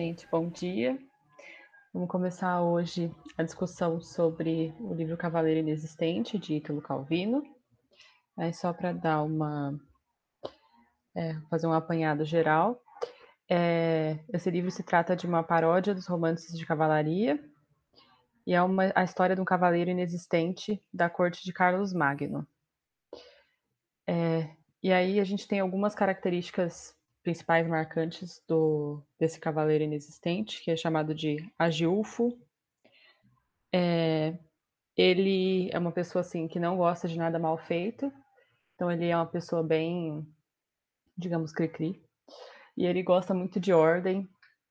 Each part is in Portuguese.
Gente, bom dia. Vamos começar hoje a discussão sobre o livro Cavaleiro Inexistente, de Ítalo Calvino. Aí, só para dar uma. É, fazer um apanhado geral. É, esse livro se trata de uma paródia dos romances de cavalaria e é uma, a história de um cavaleiro inexistente da corte de Carlos Magno. É, e aí a gente tem algumas características principais marcantes do, desse cavaleiro inexistente, que é chamado de Agilfo. É, ele é uma pessoa assim que não gosta de nada mal feito, então ele é uma pessoa bem, digamos, cri-cri, e ele gosta muito de ordem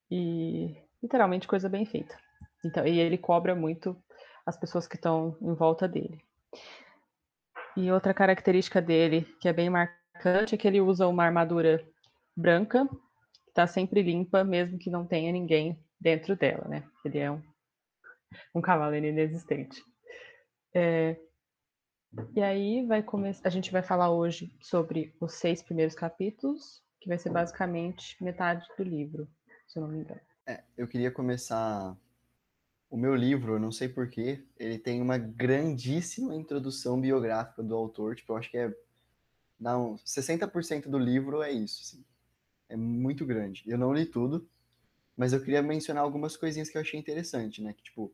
e literalmente coisa bem feita. Então, e ele cobra muito as pessoas que estão em volta dele. E outra característica dele que é bem marcante é que ele usa uma armadura branca, que está sempre limpa, mesmo que não tenha ninguém dentro dela, né? Ele é um, um cavaleiro inexistente. É, e aí vai começar. A gente vai falar hoje sobre os seis primeiros capítulos, que vai ser basicamente metade do livro, se eu não me engano. É, eu queria começar o meu livro, não sei porquê, ele tem uma grandíssima introdução biográfica do autor, tipo, eu acho que é não, 60% do livro é isso, assim. É muito grande. Eu não li tudo, mas eu queria mencionar algumas coisinhas que eu achei interessante, né? Que, tipo,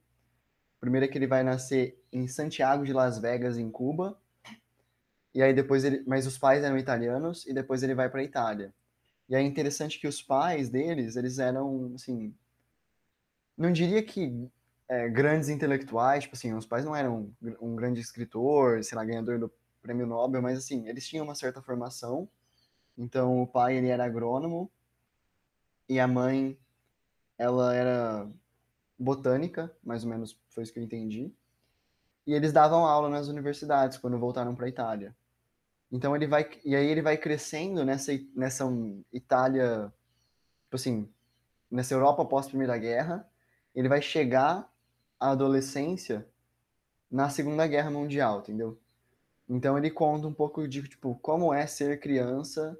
primeiro é que ele vai nascer em Santiago de Las Vegas, em Cuba, e aí depois ele, mas os pais eram italianos e depois ele vai para Itália. E é interessante que os pais deles, eles eram, assim, não diria que é, grandes intelectuais, tipo assim, os pais não eram um grande escritor, sei lá, ganhador do prêmio Nobel, mas assim, eles tinham uma certa formação então, o pai, ele era agrônomo e a mãe, ela era botânica, mais ou menos foi isso que eu entendi. E eles davam aula nas universidades quando voltaram para a Itália. Então ele vai e aí ele vai crescendo nessa nessa Itália, tipo assim, nessa Europa pós Primeira Guerra, ele vai chegar à adolescência na Segunda Guerra Mundial, entendeu? Então ele conta um pouco de tipo como é ser criança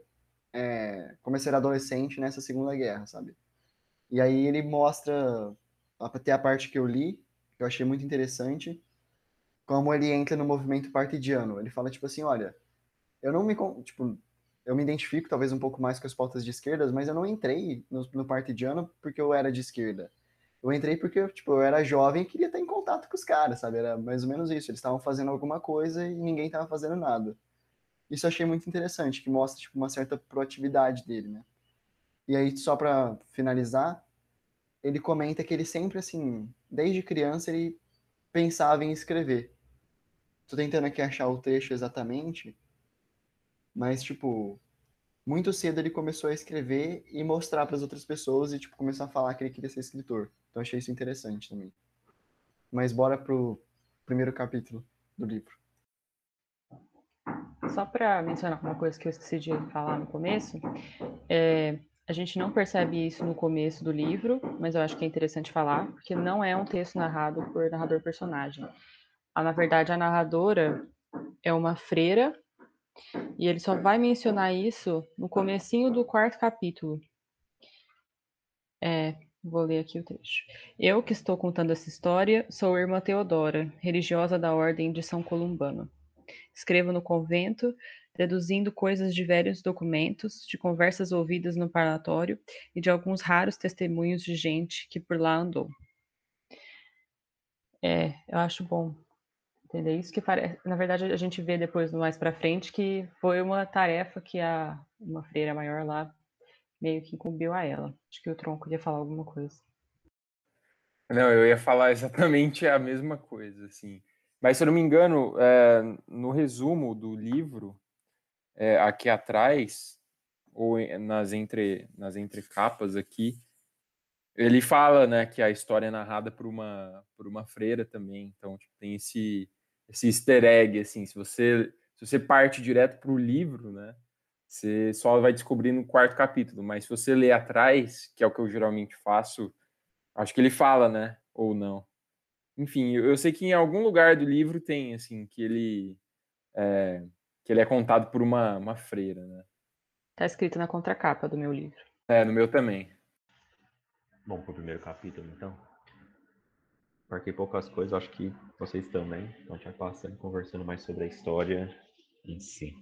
é, ser adolescente nessa Segunda Guerra, sabe? E aí ele mostra, até a parte que eu li, que eu achei muito interessante, como ele entra no movimento partidiano. Ele fala, tipo assim, olha, eu não me, tipo, eu me identifico talvez um pouco mais com as pautas de esquerdas, mas eu não entrei no, no partidiano porque eu era de esquerda. Eu entrei porque, tipo, eu era jovem e queria estar em contato com os caras, sabe? Era mais ou menos isso. Eles estavam fazendo alguma coisa e ninguém estava fazendo nada. Isso eu achei muito interessante, que mostra tipo, uma certa proatividade dele, né? E aí, só para finalizar, ele comenta que ele sempre, assim, desde criança, ele pensava em escrever. Tô tentando aqui achar o trecho exatamente, mas, tipo, muito cedo ele começou a escrever e mostrar para as outras pessoas e, tipo, começou a falar que ele queria ser escritor. Então, achei isso interessante também. Mas bora pro primeiro capítulo do livro. Só para mencionar uma coisa que eu esqueci de falar no começo, é, a gente não percebe isso no começo do livro, mas eu acho que é interessante falar, porque não é um texto narrado por narrador-personagem. Na verdade, a narradora é uma freira, e ele só vai mencionar isso no comecinho do quarto capítulo. É, vou ler aqui o trecho. Eu que estou contando essa história sou irmã Teodora, religiosa da Ordem de São Columbano. Escrevo no convento, deduzindo coisas de velhos documentos, de conversas ouvidas no parlatório e de alguns raros testemunhos de gente que por lá andou. É, eu acho bom entender isso que parece, na verdade a gente vê depois mais para frente que foi uma tarefa que a uma freira maior lá meio que incumbiu a ela. Acho que o Tronco ia falar alguma coisa. Não, eu ia falar exatamente a mesma coisa, assim. Mas, se eu não me engano, é, no resumo do livro, é, aqui atrás, ou nas entre nas entrecapas aqui, ele fala, né, que a história é narrada por uma por uma freira também. Então, tipo, tem esse esse easter egg assim, se você se você parte direto para o livro, né, você só vai descobrir no quarto capítulo, mas se você ler atrás, que é o que eu geralmente faço, acho que ele fala, né, ou não. Enfim, eu sei que em algum lugar do livro tem assim que ele é, que ele é contado por uma, uma freira, né? Tá escrito na contracapa do meu livro. É, no meu também. Bom, pro primeiro capítulo, então. Marquei poucas coisas, acho que vocês também. Então a gente vai passando, conversando mais sobre a história em si.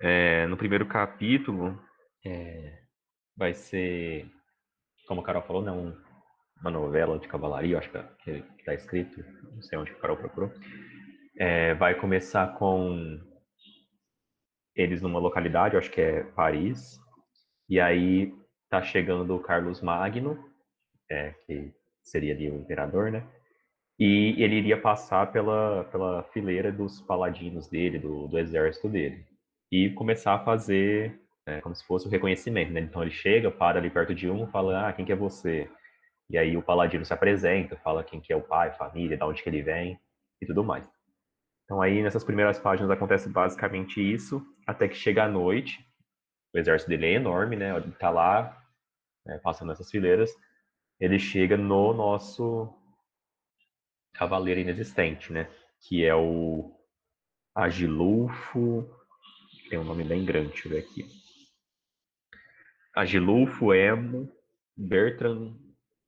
É, no primeiro capítulo, é, vai ser, como a Carol falou, né, um, uma novela de cavalaria, acho que está escrito, não sei onde a Carol procurou. É, vai começar com eles numa localidade, acho que é Paris, e aí tá chegando o Carlos Magno, é, que seria ali o imperador, né? E ele iria passar pela, pela fileira dos paladinos dele, do, do exército dele, e começar a fazer é, como se fosse o reconhecimento, né? Então ele chega, para ali perto de um, fala, ah, quem que é você? E aí o paladino se apresenta, fala quem que é o pai, família, de onde que ele vem e tudo mais. Então aí nessas primeiras páginas acontece basicamente isso, até que chega a noite, o exército dele é enorme, né? Ele tá lá, né, passando nessas fileiras, ele chega no nosso cavaleiro inexistente, né? Que é o Agilulfo, tem um nome bem grande, deixa eu ver aqui. Agilulfo Emo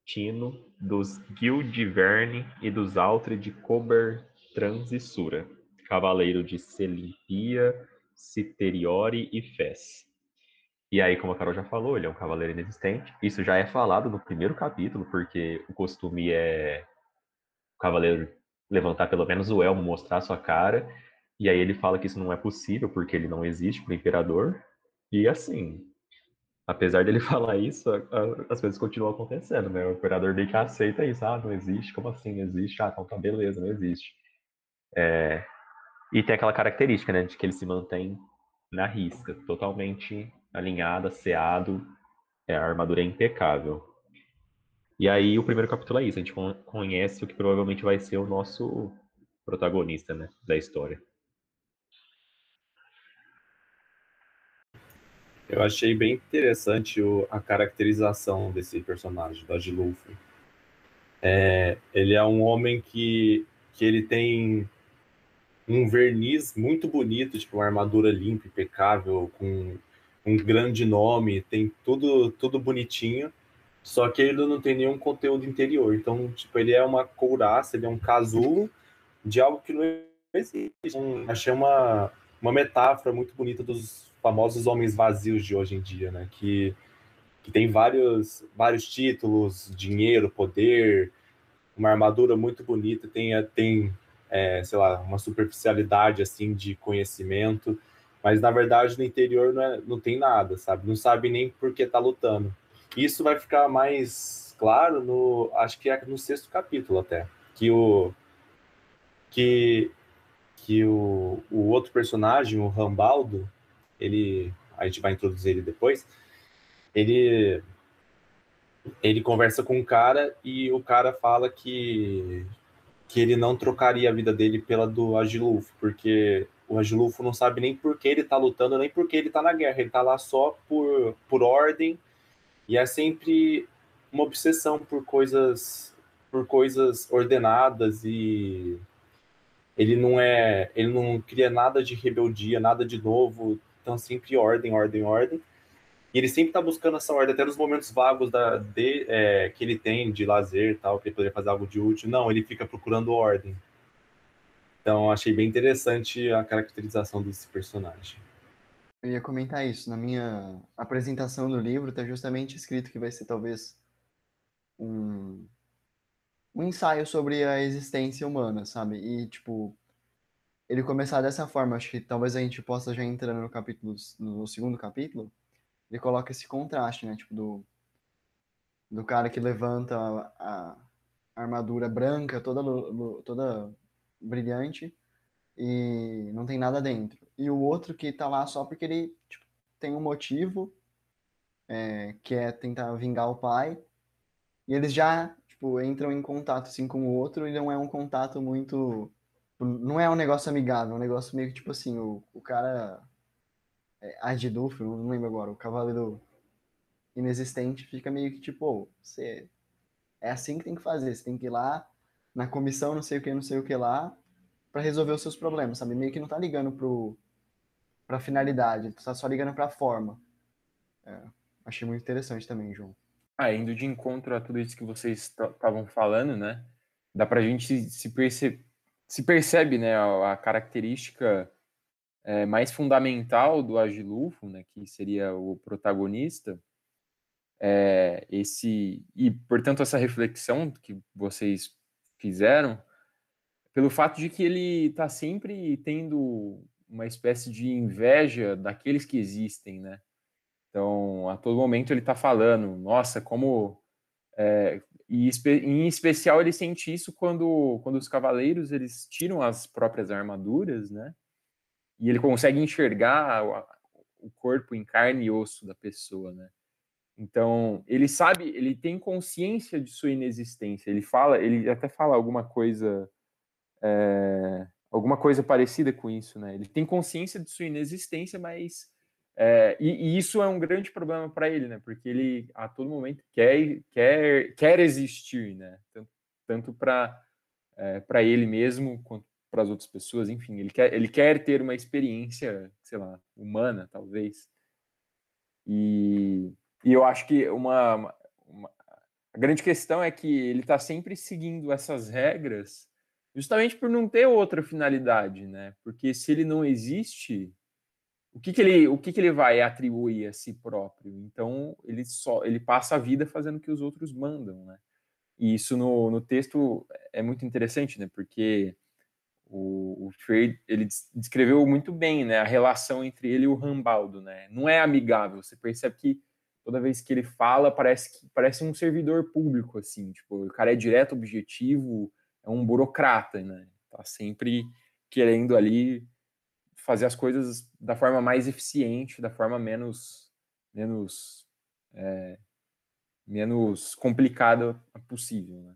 Bertrantino dos Gildiverne e dos Altre de Cobertrans e Sura cavaleiro de Selimpia, Citeriore e Fez. E aí, como a Carol já falou, ele é um cavaleiro inexistente. Isso já é falado no primeiro capítulo, porque o costume é o cavaleiro levantar pelo menos o elmo, mostrar sua cara. E aí ele fala que isso não é possível, porque ele não existe para o imperador. E assim, apesar dele falar isso, as coisas continuam acontecendo, né? O imperador meio que aceita isso. Ah, não existe? Como assim? Não existe? Ah, então tá beleza, não existe. É, e tem aquela característica, né, de que ele se mantém na risca, totalmente alinhado, asseado, é, a armadura é impecável. E aí o primeiro capítulo é isso, a gente conhece o que provavelmente vai ser o nosso protagonista, né, da história. Eu achei bem interessante o, a caracterização desse personagem, da Gilulfo. É, ele é um homem que, que ele tem um verniz muito bonito, tipo uma armadura limpa, impecável, com um grande nome, tem tudo tudo bonitinho, só que ele não tem nenhum conteúdo interior. Então, tipo, ele é uma couraça, ele é um casulo de algo que não existe. Então, achei uma, uma metáfora muito bonita dos famosos homens vazios de hoje em dia, né? Que, que tem vários, vários títulos, dinheiro, poder, uma armadura muito bonita, tem, tem é, sei lá, uma superficialidade assim de conhecimento, mas na verdade no interior não, é, não tem nada, sabe? Não sabe nem por que tá lutando. Isso vai ficar mais claro no, acho que é no sexto capítulo até, que o que que o, o outro personagem, o Rambaldo, ele a gente vai introduzir ele depois, ele ele conversa com um cara e o cara fala que que ele não trocaria a vida dele pela do Agilulfo, porque o Agilulfo não sabe nem por que ele tá lutando, nem por que ele tá na guerra, ele tá lá só por, por ordem, e é sempre uma obsessão por coisas por coisas ordenadas e ele não é ele não cria nada de rebeldia, nada de novo, então sempre ordem, ordem, ordem. E ele sempre está buscando essa ordem, até nos momentos vagos da, de, é, que ele tem de lazer tal, que ele poderia fazer algo de útil. Não, ele fica procurando ordem. Então, achei bem interessante a caracterização desse personagem. Eu ia comentar isso. Na minha apresentação do livro, está justamente escrito que vai ser talvez um, um ensaio sobre a existência humana, sabe? E, tipo, ele começar dessa forma, acho que talvez a gente possa já entrar no capítulo, no segundo capítulo, ele coloca esse contraste, né? Tipo, do, do cara que levanta a, a armadura branca, toda, toda brilhante, e não tem nada dentro. E o outro que tá lá só porque ele tipo, tem um motivo, é, que é tentar vingar o pai, e eles já, tipo, entram em contato, assim, com o outro, e não é um contato muito... Não é um negócio amigável, é um negócio meio que, tipo assim, o, o cara... É, Agidulfo, não lembro agora, o cavaleiro inexistente, fica meio que, tipo, oh, você... É assim que tem que fazer, você tem que ir lá na comissão, não sei o que, não sei o que lá, para resolver os seus problemas, sabe? Meio que não tá ligando pro, pra finalidade, tá só ligando pra forma. É, achei muito interessante também, João. Ah, indo de encontro a tudo isso que vocês estavam falando, né? Dá pra gente se, perce se percebe, né, a, a característica é, mais fundamental do Agilufo, né, que seria o protagonista, é, esse e portanto essa reflexão que vocês fizeram pelo fato de que ele está sempre tendo uma espécie de inveja daqueles que existem, né? Então, a todo momento ele está falando, nossa, como é, e em especial ele sente isso quando, quando os cavaleiros eles tiram as próprias armaduras, né? E ele consegue enxergar o corpo em carne e osso da pessoa, né? Então, ele sabe, ele tem consciência de sua inexistência. Ele fala, ele até fala alguma coisa é, alguma coisa parecida com isso, né? Ele tem consciência de sua inexistência, mas é, e, e, isso é um grande problema para ele, né? Porque ele a todo momento quer quer quer existir, né? Tanto, tanto para é, para ele mesmo quanto para as outras pessoas, enfim, ele quer ele quer ter uma experiência, sei lá, humana, talvez. E, e eu acho que uma, uma, a grande questão é que ele está sempre seguindo essas regras justamente por não ter outra finalidade, né? Porque se ele não existe, o que, que ele o que, que ele vai atribuir a si próprio? Então ele só ele passa a vida fazendo o que os outros mandam, né? E isso no, no texto é muito interessante, né? Porque o, o Freire ele descreveu muito bem, né? A relação entre ele e o Rambaldo, né? Não é amigável. Você percebe que toda vez que ele fala parece que parece um servidor público, assim. Tipo, o cara é direto, objetivo é um burocrata, né? Tá sempre querendo ali fazer as coisas da forma mais eficiente, da forma menos menos é, menos complicada possível, né?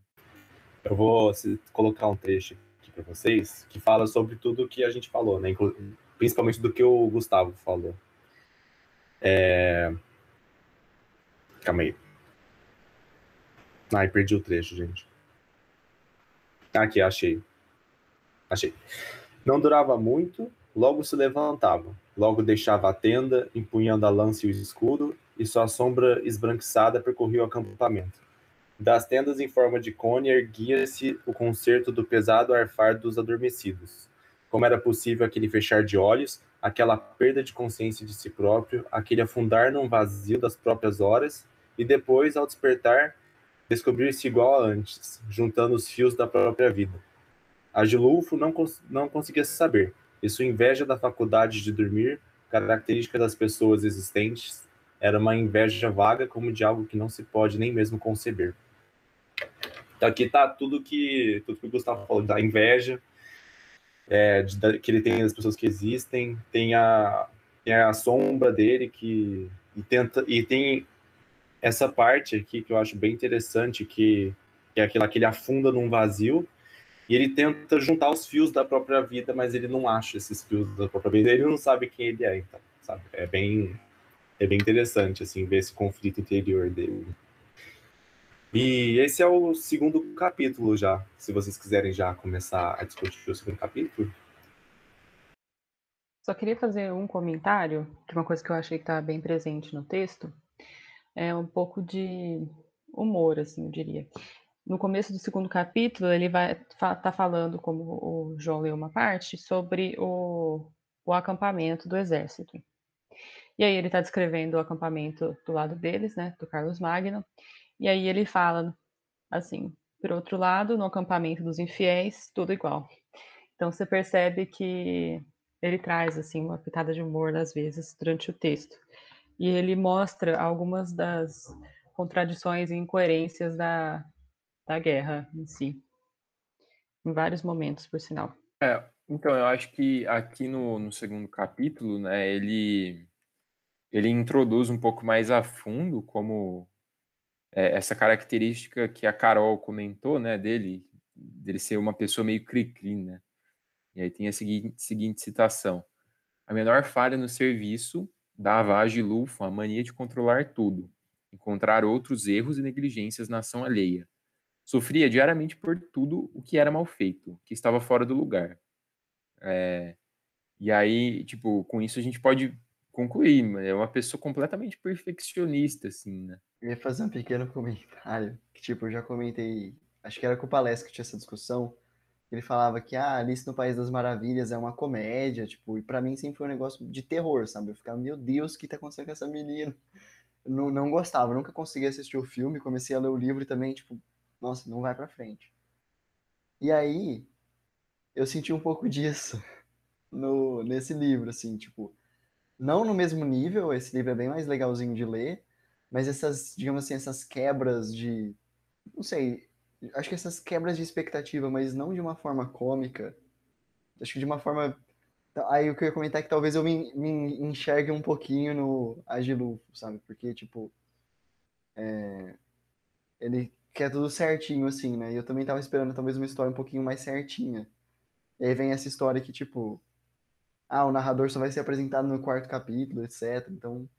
Eu vou colocar um trecho aqui para vocês que fala sobre tudo que a gente falou, né? Principalmente do que o Gustavo falou. É... Calma aí. Ai, perdi o trecho, gente. Aqui, achei. Achei. Não durava muito, logo se levantava. Logo deixava a tenda, empunhando a lança e o escudo, e sua sombra esbranquiçada percorria o acampamento. Das tendas em forma de cone erguia-se o concerto do pesado arfar dos adormecidos. Como era possível aquele fechar de olhos, aquela perda de consciência de si próprio, aquele afundar num vazio das próprias horas, e depois, ao despertar, descobrir-se igual a antes, juntando os fios da própria vida. Agilulfo não, cons não conseguia saber, e sua inveja da faculdade de dormir, característica das pessoas existentes, era uma inveja vaga como de algo que não se pode nem mesmo conceber. Então aqui está tudo que tudo que o Gustavo falou da inveja, é, de, que ele tem das pessoas que existem, tem a, tem a sombra dele que e tenta e tem essa parte aqui que eu acho bem interessante, que, que é aquela que ele afunda num vazio e ele tenta juntar os fios da própria vida, mas ele não acha esses fios da própria vida, ele não sabe quem ele é, então, sabe? É bem, é bem interessante, assim, ver esse conflito interior dele. E esse é o segundo capítulo já, se vocês quiserem já começar a discutir o segundo capítulo. Só queria fazer um comentário de uma coisa que eu achei que está bem presente no texto, é um pouco de humor, assim, eu diria. No começo do segundo capítulo, ele vai estar tá falando, como o João leu uma parte, sobre o, o acampamento do exército. E aí ele está descrevendo o acampamento do lado deles, né, do Carlos Magno, e aí ele fala assim, por outro lado, no acampamento dos infiéis, tudo igual. Então você percebe que ele traz assim uma pitada de humor às vezes durante o texto e ele mostra algumas das contradições e incoerências da, da guerra em si, em vários momentos, por sinal. É, então, eu acho que aqui no, no segundo capítulo, né, ele, ele introduz um pouco mais a fundo como é, essa característica que a Carol comentou, né, dele, dele ser uma pessoa meio cri-cri, né? E aí tem a seguinte, seguinte citação. A menor falha no serviço dava a Agilufo a mania de controlar tudo, encontrar outros erros e negligências na ação alheia. Sofria diariamente por tudo o que era mal feito, que estava fora do lugar. É, e aí, tipo, com isso a gente pode concluir, é uma pessoa completamente perfeccionista, assim, né? Eu ia fazer um pequeno comentário, que tipo, eu já comentei, acho que era com o Palestra que tinha essa discussão, ele falava que ah, Alice no País das Maravilhas é uma comédia, tipo, e para mim sempre foi um negócio de terror, sabe? Eu ficava, meu Deus, o que tá acontecendo com essa menina? Não, não gostava, nunca consegui assistir o filme, comecei a ler o livro e também, tipo, nossa, não vai pra frente. E aí, eu senti um pouco disso no, nesse livro, assim, tipo, não no mesmo nível, esse livro é bem mais legalzinho de ler, mas essas, digamos assim, essas quebras de, não sei, acho que essas quebras de expectativa, mas não de uma forma cômica, acho que de uma forma, aí o que eu ia comentar é que talvez eu me, me enxergue um pouquinho no Agilufo, sabe, porque, tipo, é, ele quer tudo certinho, assim, né, e eu também tava esperando talvez uma história um pouquinho mais certinha, e aí vem essa história que, tipo, ah, o narrador só vai ser apresentado no quarto capítulo, etc. Então,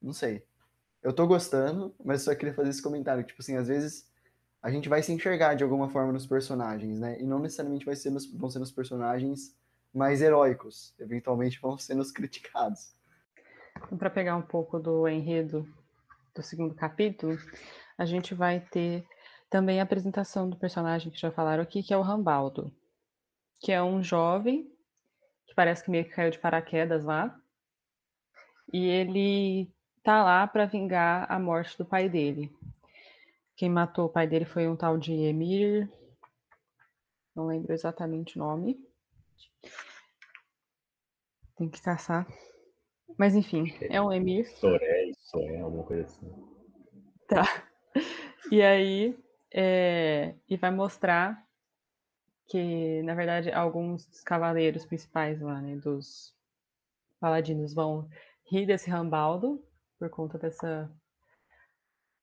não sei. Eu tô gostando, mas só queria fazer esse comentário. Tipo assim, às vezes a gente vai se enxergar de alguma forma nos personagens, né? E não necessariamente vai ser nos, vão ser nos personagens mais heróicos. Eventualmente vão ser nos criticados. Então, Para pegar um pouco do enredo do segundo capítulo, a gente vai ter também a apresentação do personagem que já falaram aqui, que é o Rambaldo, que é um jovem que parece que meio que caiu de paraquedas lá. E ele tá lá para vingar a morte do pai dele. Quem matou o pai dele foi um tal de Emir. Não lembro exatamente o nome. Tem que caçar. Mas enfim, é um Emir. Soré, Soré, alguma coisa assim. Tá. E aí, é... e vai mostrar que, na verdade, alguns dos cavaleiros principais lá, né, dos paladinos vão rir desse Rambaldo por conta dessa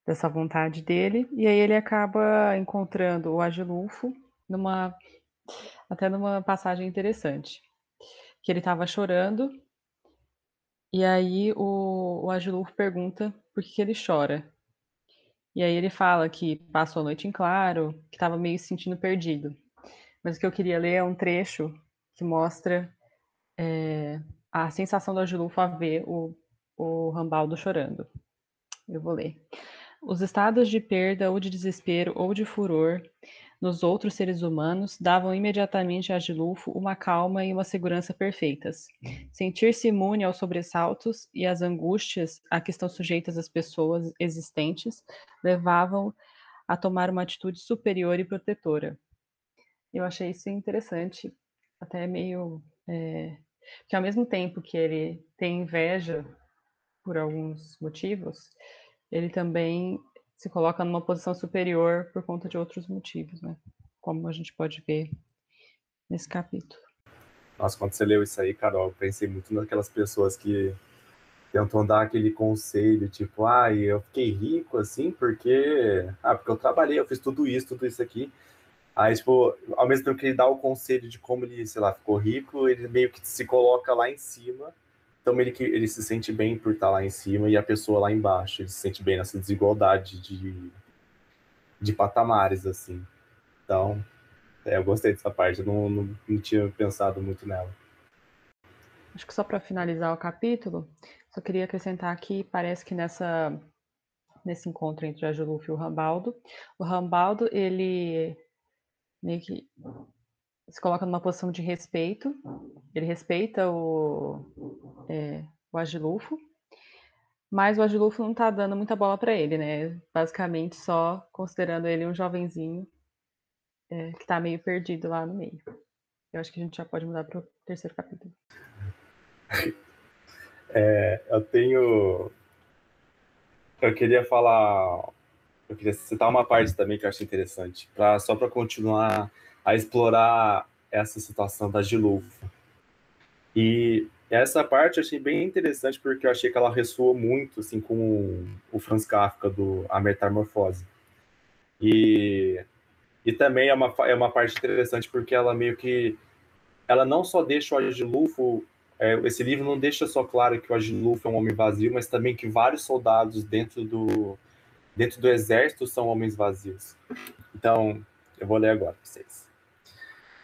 dessa vontade dele, e aí ele acaba encontrando o Agilulfo numa até numa passagem interessante, que ele estava chorando, e aí o, o Agilulfo pergunta por que, que ele chora. E aí ele fala que passou a noite em claro, que estava meio se sentindo perdido. Mas o que eu queria ler é um trecho que mostra é, a sensação do Agilufo a ver o, o Rambaldo chorando. Eu vou ler. Os estados de perda ou de desespero ou de furor nos outros seres humanos davam imediatamente a Agilufo uma calma e uma segurança perfeitas. Sentir-se imune aos sobressaltos e às angústias a que estão sujeitas as pessoas existentes levavam a tomar uma atitude superior e protetora. Eu achei isso interessante, até meio. É, que ao mesmo tempo que ele tem inveja por alguns motivos, ele também se coloca numa posição superior por conta de outros motivos, né? Como a gente pode ver nesse capítulo. Nossa, quando você leu isso aí, Carol, eu pensei muito naquelas pessoas que tentam dar aquele conselho, tipo, ah, eu fiquei rico assim porque, ah, porque eu trabalhei, eu fiz tudo isso, tudo isso aqui. Aí, tipo, ao mesmo tempo que ele dá o conselho de como ele, sei lá, ficou rico, ele meio que se coloca lá em cima. Então ele, ele se sente bem por estar lá em cima e a pessoa lá embaixo. Ele se sente bem nessa desigualdade de, de patamares, assim. Então, é, eu gostei dessa parte. Eu não, não, não tinha pensado muito nela. Acho que só para finalizar o capítulo, só queria acrescentar aqui, parece que nessa nesse encontro entre a Juluf e o Rambaldo, o Rambaldo, ele meio que se coloca numa posição de respeito. Ele respeita o, é, o Agilufo, mas o Agilufo não tá dando muita bola para ele, né? Basicamente só considerando ele um jovenzinho é, que tá meio perdido lá no meio. Eu acho que a gente já pode mudar para o terceiro capítulo. É, eu tenho. Eu queria falar eu queria citar uma parte também que eu achei interessante, pra, só para continuar a explorar essa situação da Gilufo. E essa parte eu achei bem interessante porque eu achei que ela ressoou muito assim com o Franz Kafka do A Metamorfose. E, e também é uma, é uma parte interessante porque ela meio que ela não só deixa o Agilulfo é, esse livro não deixa só claro que o Agilulfo é um homem vazio, mas também que vários soldados dentro do dentro do exército são homens vazios. Então, eu vou ler agora para vocês.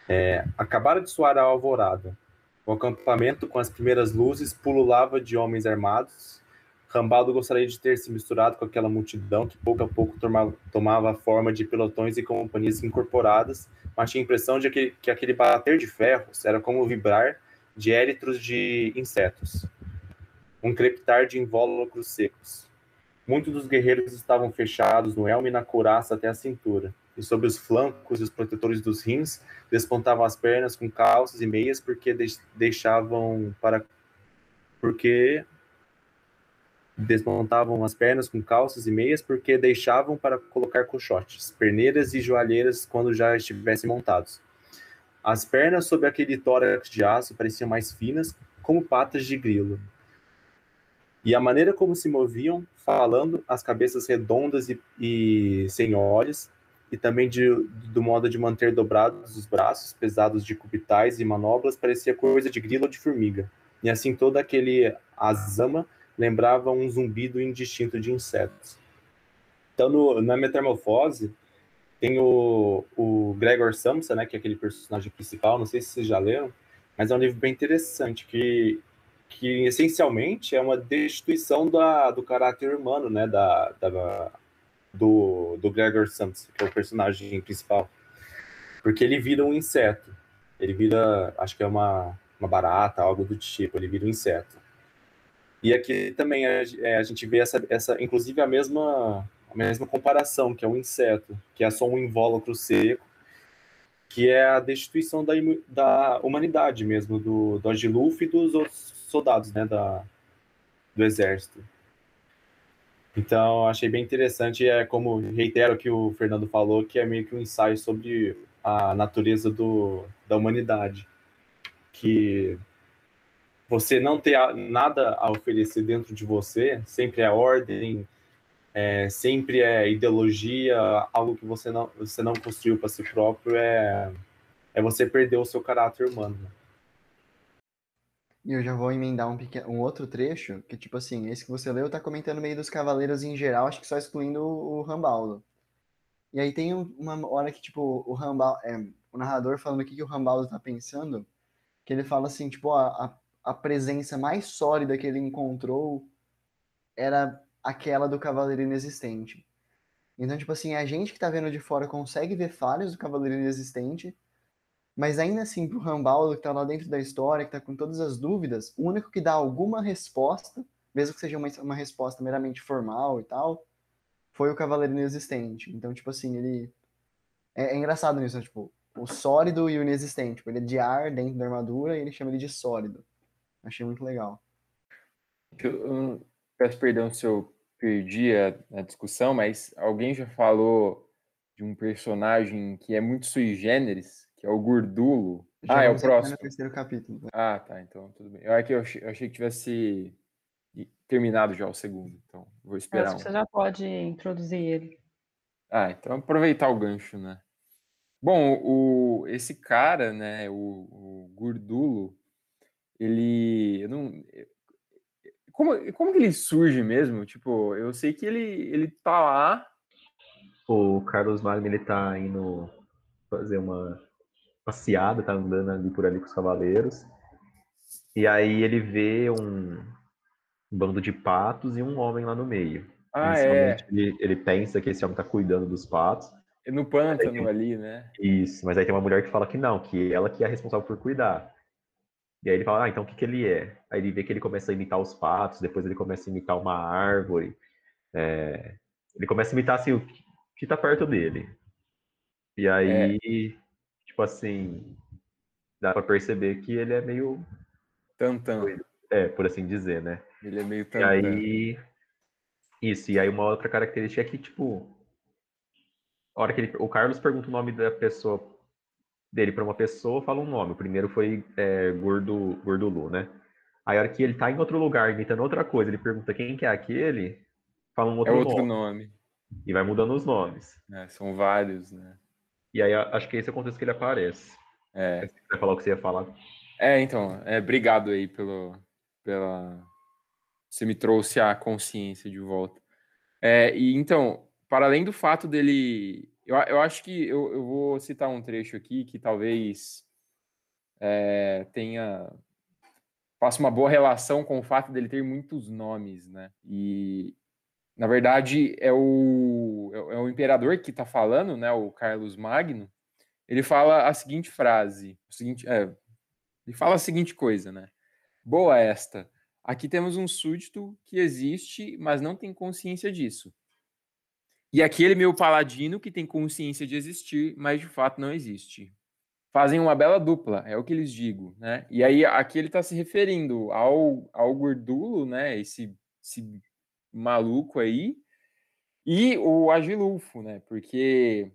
É, acabaram de soar a alvorada. O acampamento, com as primeiras luzes, pululava de homens armados. Rambaldo gostaria de ter se misturado com aquela multidão que pouco a pouco tomava, tomava a forma de pelotões e companhias incorporadas, mas tinha a impressão de que, que aquele bater de ferros era como vibrar de éritros de insetos, um crepitar de invólucros secos. Muitos dos guerreiros estavam fechados no elmo e na couraça até a cintura e sobre os flancos e os protetores dos rins despontavam as pernas com calças e meias porque deixavam para porque desmontavam as pernas com calças e meias porque deixavam para colocar colchotes, perneiras e joalheiras quando já estivessem montados. As pernas sob aquele tórax de aço pareciam mais finas, como patas de grilo. E a maneira como se moviam, falando, as cabeças redondas e, e sem olhos, e também de, do modo de manter dobrados os braços, pesados de cubitais e manobras, parecia coisa de grilo ou de formiga. E assim todo aquele azama lembrava um zumbido indistinto de insetos. Então, no, na Metamorfose, tem o, o Gregor Samsa, né, que é aquele personagem principal, não sei se vocês já leram, mas é um livro bem interessante, que, que essencialmente é uma destituição da, do caráter humano, né, da, da do, do Gregor Samsa, que é o personagem principal. Porque ele vira um inseto. Ele vira, acho que é uma, uma barata, algo do tipo, ele vira um inseto. E aqui também a, é, a gente vê essa, essa, inclusive a mesma, a mesma comparação, que é um inseto, que é só um invólucro seco, que é a destituição da, da humanidade mesmo, do, do Agiluf e dos outros soldados né, da, do exército. Então, achei bem interessante, é como reitero o que o Fernando falou, que é meio que um ensaio sobre a natureza do, da humanidade, que você não ter nada a oferecer dentro de você, sempre é ordem, é, sempre é ideologia, algo que você não, você não construiu para si próprio, é, é você perder o seu caráter humano. E eu já vou emendar um, pequeno, um outro trecho, que tipo assim, esse que você leu tá comentando meio dos cavaleiros em geral, acho que só excluindo o, Rambaldo. E aí tem uma hora que, tipo, o Rambaldo, é, o narrador falando o que, que o Rambaldo tá pensando, que ele fala assim, tipo, a, a presença mais sólida que ele encontrou era aquela do cavaleiro inexistente. Então, tipo assim, a gente que tá vendo de fora consegue ver falhas do cavaleiro inexistente, mas ainda assim, pro Rambaldo, que tá lá dentro da história, que tá com todas as dúvidas, o único que dá alguma resposta, mesmo que seja uma, uma resposta meramente formal e tal, foi o Cavaleiro Inexistente. Então, tipo assim, ele. É, é engraçado nisso, né? tipo, o sólido e o inexistente. Tipo, ele é de ar dentro da armadura e ele chama ele de sólido. Achei muito legal. Eu peço perdão se eu perdi a, a, discussão, mas alguém já falou de um personagem que é muito sui generis, que é o Gordulo. Já ah, é o próximo. Terceiro capítulo. Né? Ah, tá, então tudo bem. Eu, é que eu, achei, eu achei que tivesse terminado já o segundo, então vou esperar. Acho que um. você já pode introduzir ele. Ah, então aproveitar o gancho, né? Bom, o, esse cara, né, o, o Gordulo, ele, eu não, como, como que ele surge mesmo? Tipo, eu sei que ele, ele tá lá. O Carlos Magno, ele tá indo fazer uma passeada, tá andando ali por ali com os cavaleiros. E aí ele vê um, bando de patos e um homem lá no meio. Ah, é. Ele, ele, pensa que esse homem tá cuidando dos patos. É no pântano tem... ali, né? Isso, mas aí tem uma mulher que fala que não, que ela que é responsável por cuidar. E aí ele fala, ah, então o que, que ele é? Aí ele vê que ele começa a imitar os patos, depois ele começa a imitar uma árvore. É... Ele começa a imitar assim, o que tá perto dele. E aí é tipo assim, dá para perceber que ele é meio tantão. É, por assim dizer, né? Ele é meio tantão. E aí isso, e aí uma outra característica é que tipo a hora que ele, o Carlos pergunta o nome da pessoa dele para uma pessoa, fala um nome. O primeiro foi é, Gordo Gordulu, né? Aí a hora que ele tá em outro lugar, imitando outra coisa, ele pergunta quem que é aquele, fala um É outro, outro nome. nome. E vai mudando os nomes. né? São vários, né? E aí acho que esse é o contexto que ele aparece. É. Você vai falar o que você ia falar? É, então, é, obrigado aí pelo, pela. Você me trouxe a consciência de volta. É, e então, para além do fato dele. Eu, eu acho que eu, eu vou citar um trecho aqui que talvez é, tenha. faça uma boa relação com o fato dele ter muitos nomes, né? E, na verdade, é o, é é o imperador que está falando, né? O Carlos Magno. Ele fala a seguinte frase: o seguinte, é, ele fala a seguinte coisa, né? Boa esta. Aqui temos um súdito que existe, mas não tem consciência disso. E aquele meu paladino que tem consciência de existir, mas de fato não existe. Fazem uma bela dupla, é o que eles digo, né? E aí aqui ele está se referindo ao, ao Gordulo, né? Esse, esse maluco aí, e o Agilulfo, né? Porque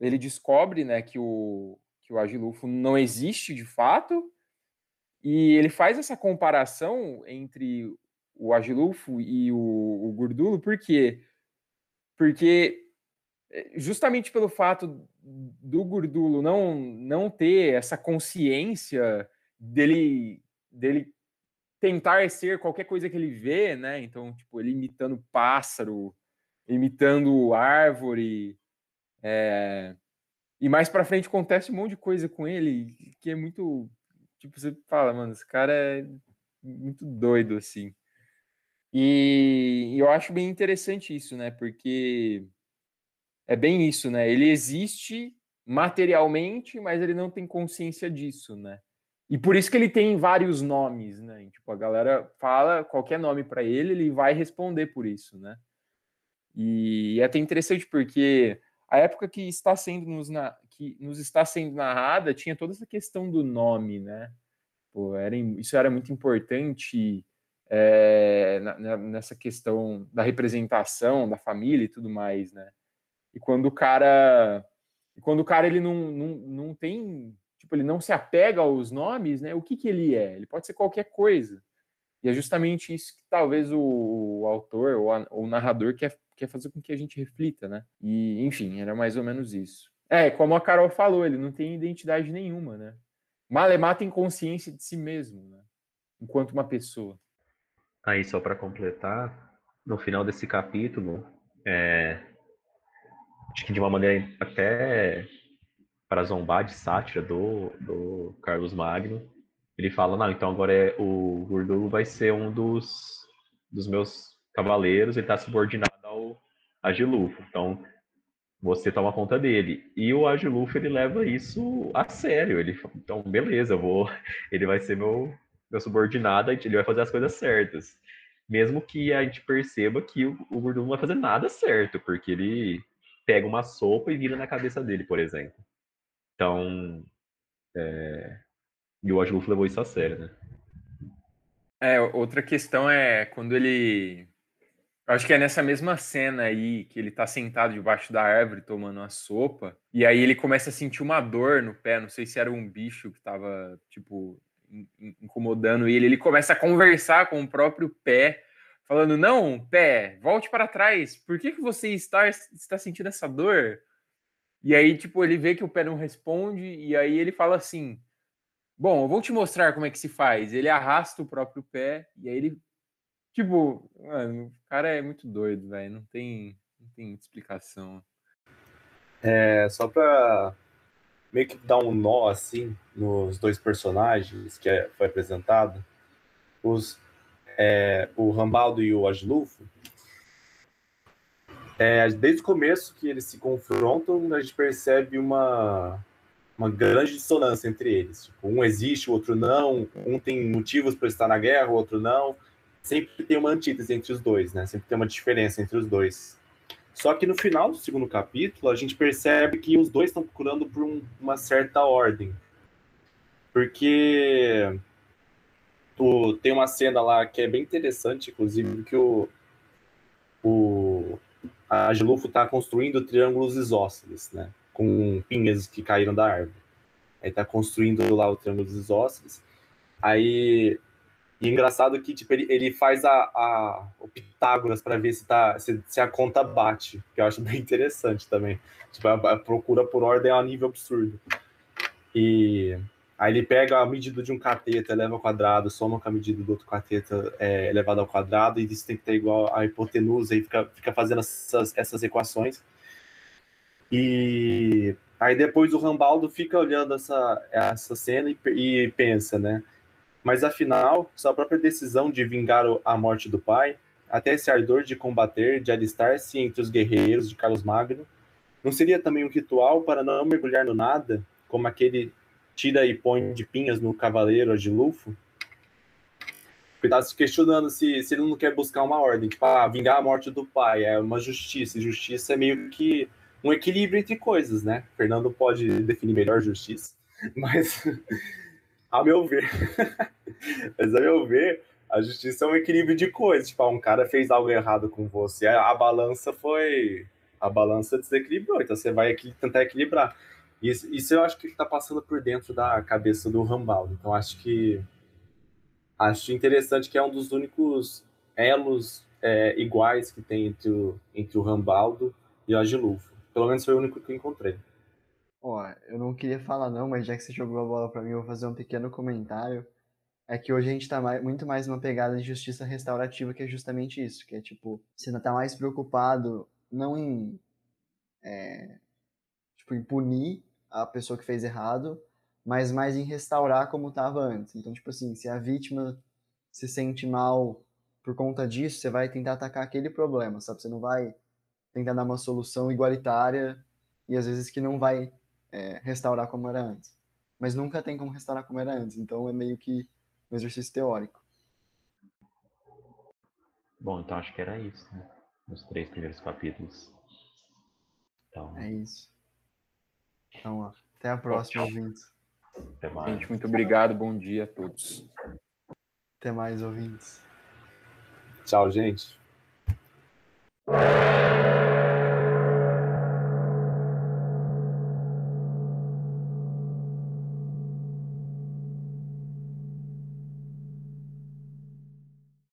ele descobre, né, que o, que o Agilulfo não existe de fato, e ele faz essa comparação entre o Agilulfo e o, o Gordulo, por quê? Porque eh, justamente pelo fato do Gordulo não, não ter essa consciência dele, dele tentar ser qualquer coisa que ele vê, né? Então, tipo, ele imitando pássaro, imitando árvore, é, e mais pra frente acontece um monte de coisa com ele que é muito. Tipo, você fala, mano, esse cara é muito doido, assim. E, e eu acho bem interessante isso, né? Porque é bem isso, né? Ele existe materialmente, mas ele não tem consciência disso, né? E por isso que ele tem vários nomes, né? Tipo, a galera fala qualquer nome para ele, ele vai responder por isso, né? E é até interessante porque a época que está sendo nos, na, que nos está sendo narrada tinha toda essa questão do nome, né? Pô, era, isso era muito importante é, na- nessa questão da representação da família e tudo mais, né? E quando o cara, quando o cara ele não, não, não tem, tipo, ele não se apega aos nomes, né? O que que ele é? Ele pode ser qualquer coisa. E é justamente isso que talvez o, autor ou, a- ou o narrador quer, quer fazer com que a gente reflita, né? E, enfim, era mais ou menos isso. É, como a Carol falou, ele não tem identidade nenhuma, né? Malemar tem consciência de si mesmo, né? Enquanto uma pessoa. Aí, só para completar, no final desse capítulo, é, acho que de uma maneira até para zombar de sátira do, do Carlos Magno, ele fala, não, então agora é, o Gordulo vai ser um dos, dos meus cavaleiros, ele está subordinado ao Agilufo, então você toma conta dele. E o Agilufo, ele leva isso a sério, ele fala, então beleza, eu vou, ele vai ser meu, meu subordinado, ele vai fazer as coisas certas. Mesmo que a gente perceba que o, o não vai fazer nada certo, porque ele pega uma sopa e vira na cabeça dele, por exemplo. Então, é... e o Agilufo levou isso a sério, né? É, outra questão é quando ele. Eu acho que é nessa mesma cena aí que ele tá sentado debaixo da árvore tomando uma sopa, e aí ele começa a sentir uma dor no pé, não sei se era um bicho que tava, tipo, in- in- incomodando ele. Ele começa a conversar com o próprio pé, falando: Não, pé, volte para trás, por que, que você está, está sentindo essa dor? E aí, tipo, ele vê que o pé não responde, e aí ele fala assim: Bom, eu vou te mostrar como é que se faz. Ele arrasta o próprio pé e aí ele. Tipo, mano, o cara é muito doido, velho. Não tem, não tem explicação. É, só pra meio que dar um nó, assim, nos dois personagens que é- foi apresentado, os, é, o Rambaldo e o Agilufo, é, desde o começo que eles se confrontam, a gente percebe uma, uma grande dissonância entre eles. Tipo, um existe, o outro não, um tem motivos para estar na guerra, o outro não. Sempre tem uma antítese entre os dois, né? Sempre tem uma diferença entre os dois. Só que no final do segundo capítulo, a gente percebe que os dois estão procurando por um- uma certa ordem. Porque o- tem uma cena lá que é bem interessante, inclusive, que o, o a Gilufo está construindo triângulos isósceles, né? Com pinhas que caíram da árvore. Aí está construindo lá o triângulo isósceles. Aí E é engraçado que tipo, ele, ele faz a, a, o Pitágoras para ver se, tá, se, se, a conta bate, que eu acho bem interessante também. Tipo, a, a, procura por ordem é um nível absurdo. E aí ele pega a medida de um cateto, eleva ao quadrado, soma com a medida do outro cateto é, elevado ao quadrado, e isso tem que ter igual a hipotenusa, e fica, fica fazendo essas, essas equações. E aí depois o Rambaldo fica olhando essa, essa cena e, e pensa, né? Mas afinal, sua própria decisão de vingar a morte do pai, até esse ardor de combater, de alistar-se entre os guerreiros de Carlos Magno, não seria também um ritual para não mergulhar no nada, como aquele tira e põe de pinhas no cavaleiro Agilufo? Ele está se questionando se, se ele não quer buscar uma ordem, tipo, ah, vingar a morte do pai, é uma justiça, e justiça é meio que um equilíbrio entre coisas, né? Fernando pode definir melhor justiça, mas a meu ver, mas a meu ver, a justiça é um equilíbrio de coisas. Tipo, ah, um cara fez algo errado com você, a, a balança foi. A balança desequilibrou, então você vai aqui tentar equilibrar. Isso, isso eu acho que está passando por dentro da cabeça do Rambaldo. Então acho que acho interessante que é um dos únicos elos é, iguais que tem entre o, entre o Rambaldo e o Agilufo. Pelo menos foi o único que eu encontrei. Ó, eu não queria falar não, mas já que você jogou a bola para mim, eu vou fazer um pequeno comentário. É que hoje a gente tá mais, muito mais numa pegada de justiça restaurativa, que é justamente isso, que é tipo, você não tá mais preocupado não em, é, tipo, em punir a pessoa que fez errado, mas mais em restaurar como estava antes. Então, tipo assim, se a vítima se sente mal por conta disso, você vai tentar atacar aquele problema, sabe? Você não vai tentar dar uma solução igualitária e às vezes que não vai é, restaurar como era antes. Mas nunca tem como restaurar como era antes, então é meio que um exercício teórico. Bom, então acho que era isso, né? Nos três primeiros capítulos. Então... É isso. Então, ó, até a próxima, ouvintes. Até mais. Gente, muito obrigado. Bom dia a todos. Até mais, ouvintes. Tchau, gente.